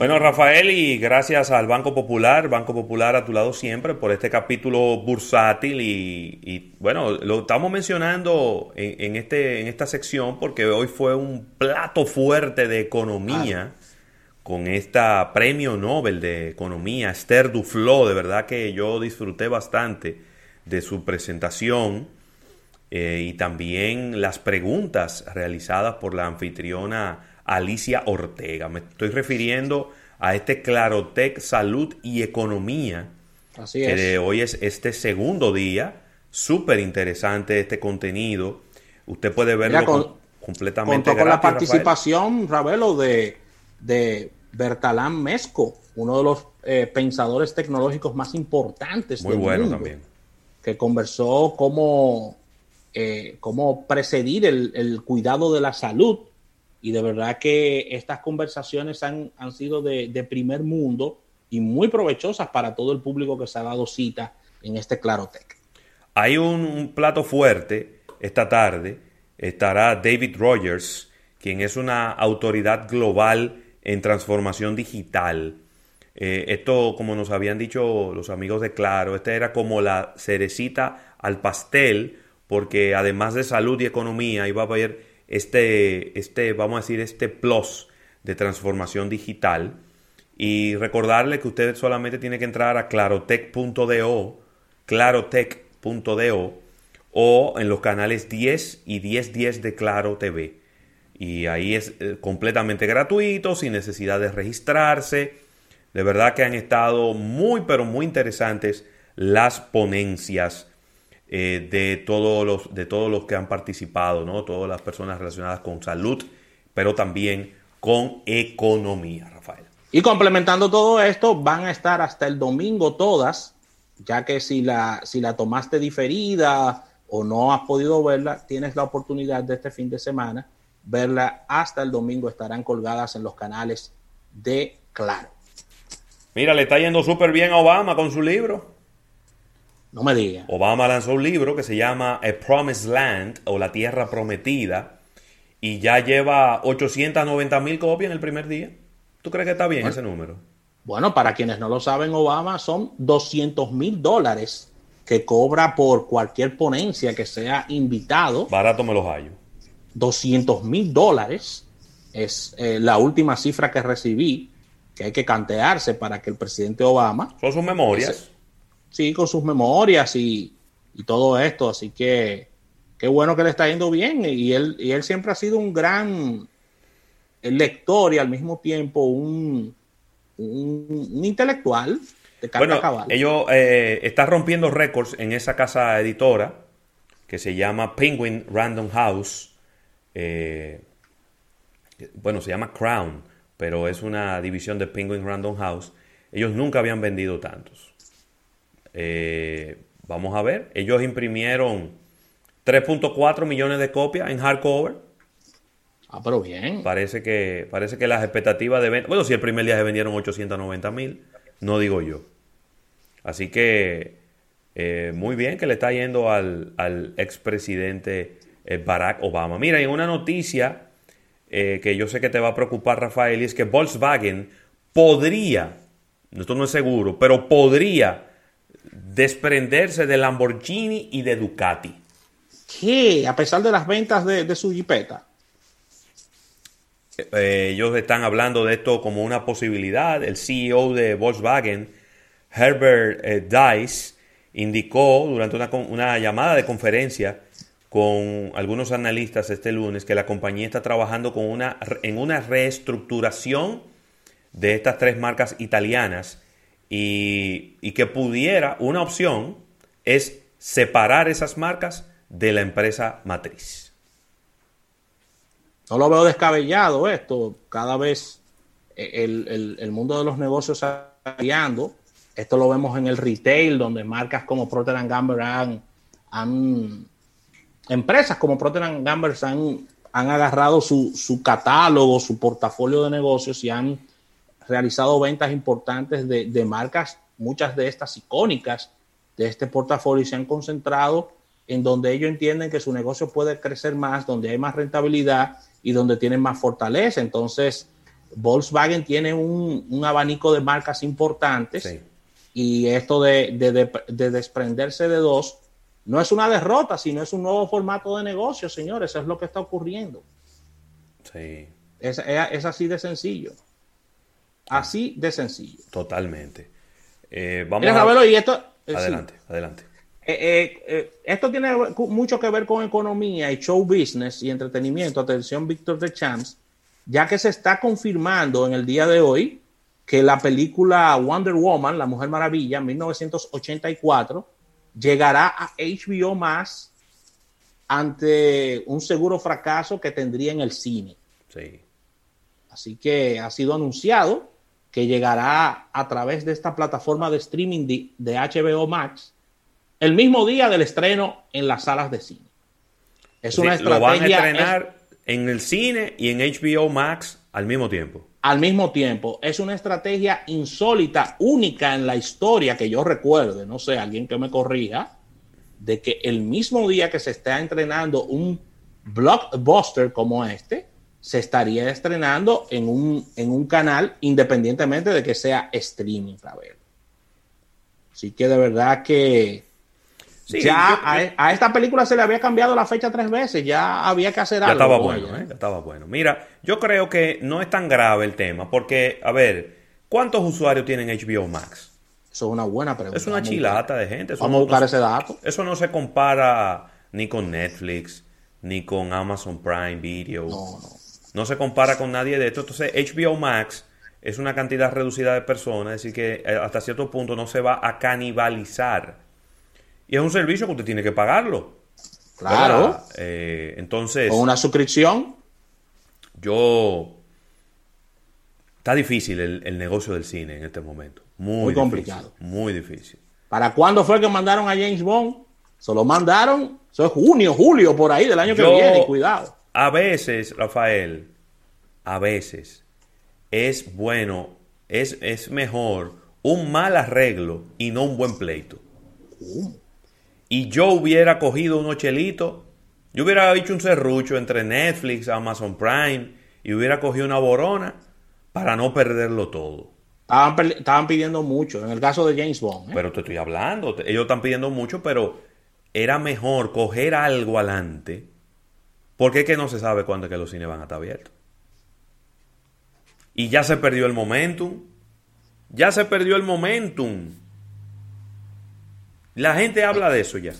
Bueno, Rafael, y gracias al Banco Popular, Banco Popular a tu lado siempre, por este capítulo bursátil. Y, bueno, lo estamos mencionando en, este, en esta sección porque hoy fue un plato fuerte de economía con esta premio Nobel de Economía, Esther Duflo. De verdad que yo disfruté bastante de su presentación eh, y también las preguntas realizadas por la anfitriona Alicia Ortega. Me estoy refiriendo a este Clarotec Salud y Economía, Así que de hoy es este segundo día. Súper interesante este contenido. Usted puede verlo completamente con la participación, Ravelo, de, de Bertalán Mesco, uno de los eh, pensadores tecnológicos más importantes Muy bueno también. Que conversó cómo, eh, cómo precedir el, el cuidado de la salud y de verdad que estas conversaciones han, han sido de, primer mundo y muy provechosas para todo el público que se ha dado cita en este Clarotec. Hay un, plato fuerte esta tarde. Estará David Rogers, quien es una autoridad global en transformación digital. Eh, esto, como nos habían dicho los amigos de Claro, esta era como la cerecita al pastel, porque además de salud y economía iba a haber este, este, vamos a decir, este plus de transformación digital. Y recordarle que usted solamente tiene que entrar a clarotech.do, clarotech.do o en los canales 10 y 1010 de Claro TV. Y ahí es eh, completamente gratuito, sin necesidad de registrarse. De verdad que han estado muy, pero muy interesantes las ponencias eh, de, todos los, de todos los que han participado, ¿no? todas las personas relacionadas con salud, pero también con economía, Rafael. Y complementando todo esto, van a estar hasta el domingo todas, ya que si la, si la tomaste diferida o no has podido verla, tienes la oportunidad de este fin de semana verla hasta el domingo. Estarán colgadas en los canales de Claro. Mira, le está yendo súper bien a Obama con su libro. No me diga. Obama lanzó un libro que se llama A Promised Land o La Tierra Prometida y ya lleva 890 mil copias en el primer día. ¿Tú crees que está bien ese número? Bueno, para quienes no lo saben, Obama son 200 mil dólares que cobra por cualquier ponencia que sea invitado. Barato me los hallo. 200 mil dólares es eh, la última cifra que recibí, que hay que cantearse para que el presidente Obama... Son sus memorias sí, con sus memorias y, todo esto. Así que qué bueno que le está yendo bien. Y él, y él siempre ha sido un gran lector y al mismo tiempo un, un, intelectual de bueno, ellos eh, está rompiendo récords en esa casa editora que se llama Penguin Random House. Eh, bueno, se llama Crown, pero es una división de Penguin Random House. Ellos nunca habían vendido tantos. Eh, vamos a ver, ellos imprimieron 3.4 millones de copias en hardcover. Ah, pero bien. Parece que, parece que las expectativas de venta. Bueno, si el primer día se vendieron 890 mil, no digo yo. Así que eh, muy bien que le está yendo al, al expresidente eh, Barack Obama. Mira, en una noticia que yo sé que te va a preocupar, Rafael, y es que Volkswagen podría, esto no es seguro, pero podría desprenderse de Lamborghini y de Ducati. ¿Qué? A pesar de las ventas de, su jipeta. Eh, ellos están hablando de esto como una posibilidad. El CEO de Volkswagen, Herbert eh, Dice, indicó durante una, una, llamada de conferencia con algunos analistas este lunes que la compañía está trabajando con una, en una reestructuración de estas tres marcas italianas y, que pudiera, una opción es separar esas marcas de la empresa matriz. No lo veo descabellado esto. Cada vez eh, el, mundo de los negocios está cambiando. Esto lo vemos en el retail, donde marcas como Procter Gamble han, han empresas como Procter Gamble han, han agarrado su, su, catálogo, su portafolio de negocios y han realizado ventas importantes de, marcas, muchas de estas icónicas de este portafolio, y se han concentrado en donde ellos entienden que su negocio puede crecer más, donde hay más rentabilidad y donde tienen más fortaleza. Entonces, Volkswagen tiene un, abanico de marcas importantes y esto de, desprenderse de dos no es una derrota, sino es un nuevo formato de negocio, señores. Eso es lo que está ocurriendo. Sí. Es, así de sencillo. Así de sencillo. Totalmente. Eh, vamos a... y esto, eh, adelante, adelante. Eh, esto tiene mucho que ver con economía y show business y entretenimiento. Atención, Víctor de Champs ya que se está confirmando en el día de hoy que la película Wonder Woman, La Mujer Maravilla, 1984, llegará a HBO más ante un seguro fracaso que tendría en el cine. Sí. Así que ha sido anunciado que llegará a través de esta plataforma de streaming de, HBO Max el mismo día del estreno en las salas de cine. Es una estrategia en el cine y en HBO Max al mismo tiempo. Al mismo tiempo. Es una estrategia insólita, única en la historia que yo recuerde, no sé, alguien que me corrija, de que el mismo día que se está entrenando un blockbuster como este, se estaría estrenando en un, en un canal independientemente de que sea streaming, ver. Así que de verdad que ya a, esta película se le había cambiado la fecha tres veces, ya había que hacer algo. Ya estaba bueno, ¿eh? ya estaba bueno. Mira, yo creo que no es tan grave el tema, porque, a ver, ¿cuántos usuarios tienen HBO Max? Eso es una buena pregunta. Es una chilata de gente. Vamos a buscar ese dato. Eso no se compara ni con Netflix, ni con Amazon Prime Video. No, no. No se compara con nadie de esto. Entonces, HBO Max es una cantidad reducida de personas, es decir, que eh, hasta cierto punto no se va a canibalizar y es un servicio que usted tiene que pagarlo. Claro. Eh, entonces. Con una suscripción. Yo. Está difícil el, negocio del cine en este momento. Muy, complicado. Muy difícil. ¿Para cuándo fue que mandaron a James Bond? Se lo mandaron. Eso es junio, julio, por ahí del año que viene. Cuidado. A veces, Rafael, a veces es bueno, es, es mejor un mal arreglo y no un buen pleito y yo hubiera cogido unos chelitos, yo hubiera hecho un serrucho entre Netflix, Amazon Prime y hubiera cogido una borona para no perderlo todo. Estaban, pidiendo mucho, en el caso de James Bond. ¿eh? Pero te estoy hablando, ellos están pidiendo mucho, pero era mejor coger algo adelante, porque es que no se sabe cuándo es que los cines van a estar abiertos. Y ya se perdió el momentum. Ya se perdió el momentum. La gente habla de eso ya.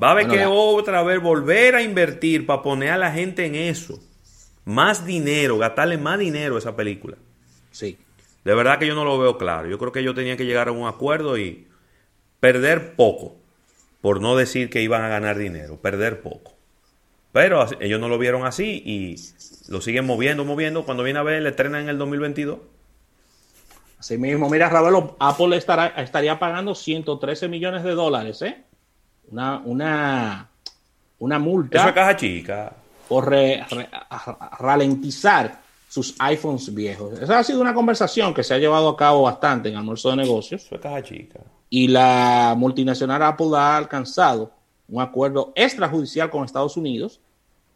Va a haber que otra vez volver a invertir para poner a la gente en eso. Más dinero, gastarle más dinero a esa película. Sí. De verdad que yo no lo veo claro. Yo creo que ellos tenían que llegar a un acuerdo y perder poco. Por no decir que iban a ganar dinero, perder poco. Pero ellos no lo vieron así y lo siguen moviendo, moviendo. Cuando viene a ver, le estrenan en el 2022. Así mismo, mira, Ravelo, Apple estará, estaría pagando 113 millones de dólares, ¿eh? Una, una, una multa. Eso es caja chica. Por ralentizar sus iPhones viejos. Esa ha sido una conversación que se ha llevado a cabo bastante en almuerzo de negocios. Eso es caja chica. Y la multinacional Apple ha alcanzado un acuerdo extrajudicial con Estados Unidos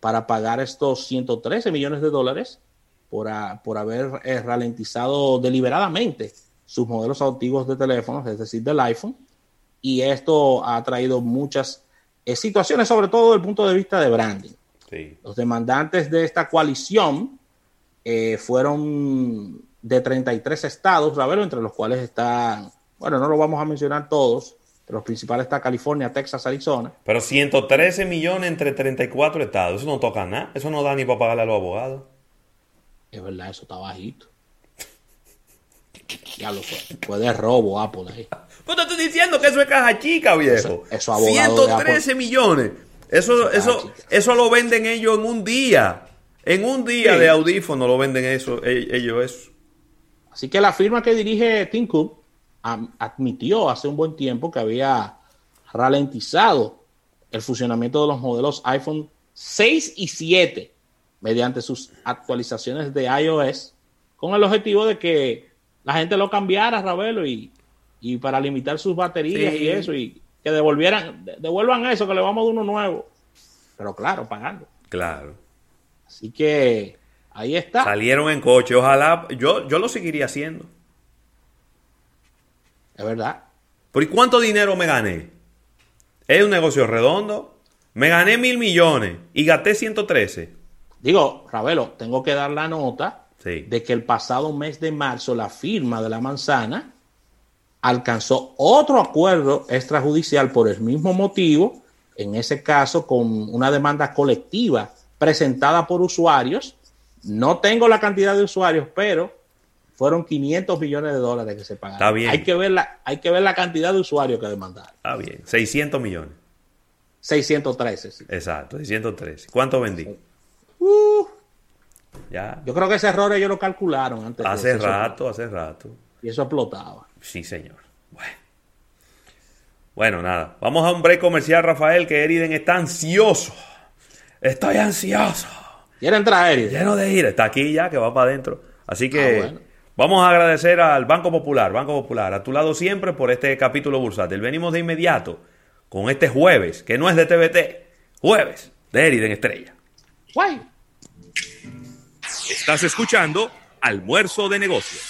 para pagar estos 113 millones de dólares por, haber eh, ralentizado deliberadamente sus modelos antiguos de teléfonos, es decir, del iPhone, y esto ha traído muchas eh, situaciones, sobre todo desde el punto de vista de branding. Los demandantes de esta coalición eh, fueron de 33 estados, Ravelo, entre los cuales están, bueno, no lo vamos a mencionar todos, los principales está California, Texas, Arizona. Pero 113 millones entre 34 estados, eso no toca nada, eso no da ni para pagarle a los abogados. Es verdad, eso está bajito. Ya lo fue. Puede robo Apple ahí. Pues te estoy diciendo que eso es caja chica, viejo. Eso, 113 millones. Eso, eso, eso, lo venden ellos en un día. En un día de audífono lo venden eso, e, ellos eso. Así que la firma que dirige Tim Cook admitió hace un buen tiempo que había ralentizado el funcionamiento de los modelos iPhone 6 y 7 mediante sus actualizaciones de iOS con el objetivo de que la gente lo cambiara, Ravelo, y, y para limitar sus baterías y eso, y que devolvieran, devuelvan eso, que le vamos de uno nuevo. Pero claro, pagando. Claro. Así que Ahí está. Salieron en coche. Ojalá, yo, yo lo seguiría haciendo. Es verdad. ¿Por y cuánto dinero me gané? Es un negocio redondo. Me gané mil millones y gasté 113. Digo, Ravelo, tengo que dar la nota Sí. de que el pasado mes de marzo la firma de la manzana alcanzó otro acuerdo extrajudicial por el mismo motivo, en ese caso con una demanda colectiva presentada por usuarios. No tengo la cantidad de usuarios, pero fueron 500 millones de dólares que se pagaron. Está bien. Hay que ver la, hay que ver la cantidad de usuarios que demandaron. Está bien. 600 millones. 613, sí. Exacto, 613. ¿Cuánto vendí? Uh, Ya. yo creo que ese error ellos lo calcularon antes. de Hace eso. rato, hace rato. Y eso explotaba. Sí, señor. Bueno. Bueno, nada. Vamos a un break comercial, Rafael, que Eriden está ansioso. Estoy ansioso. ¿Quieren traer? Lleno de ira. Está aquí ya, que va para adentro. Así que Ah, bueno. Vamos a agradecer al Banco Popular, Banco Popular, a tu lado siempre por este capítulo bursátil. Venimos de inmediato con este jueves, que no es de TVT. Jueves de Eriden Estrella. Guay. Estás escuchando Almuerzo de Negocios.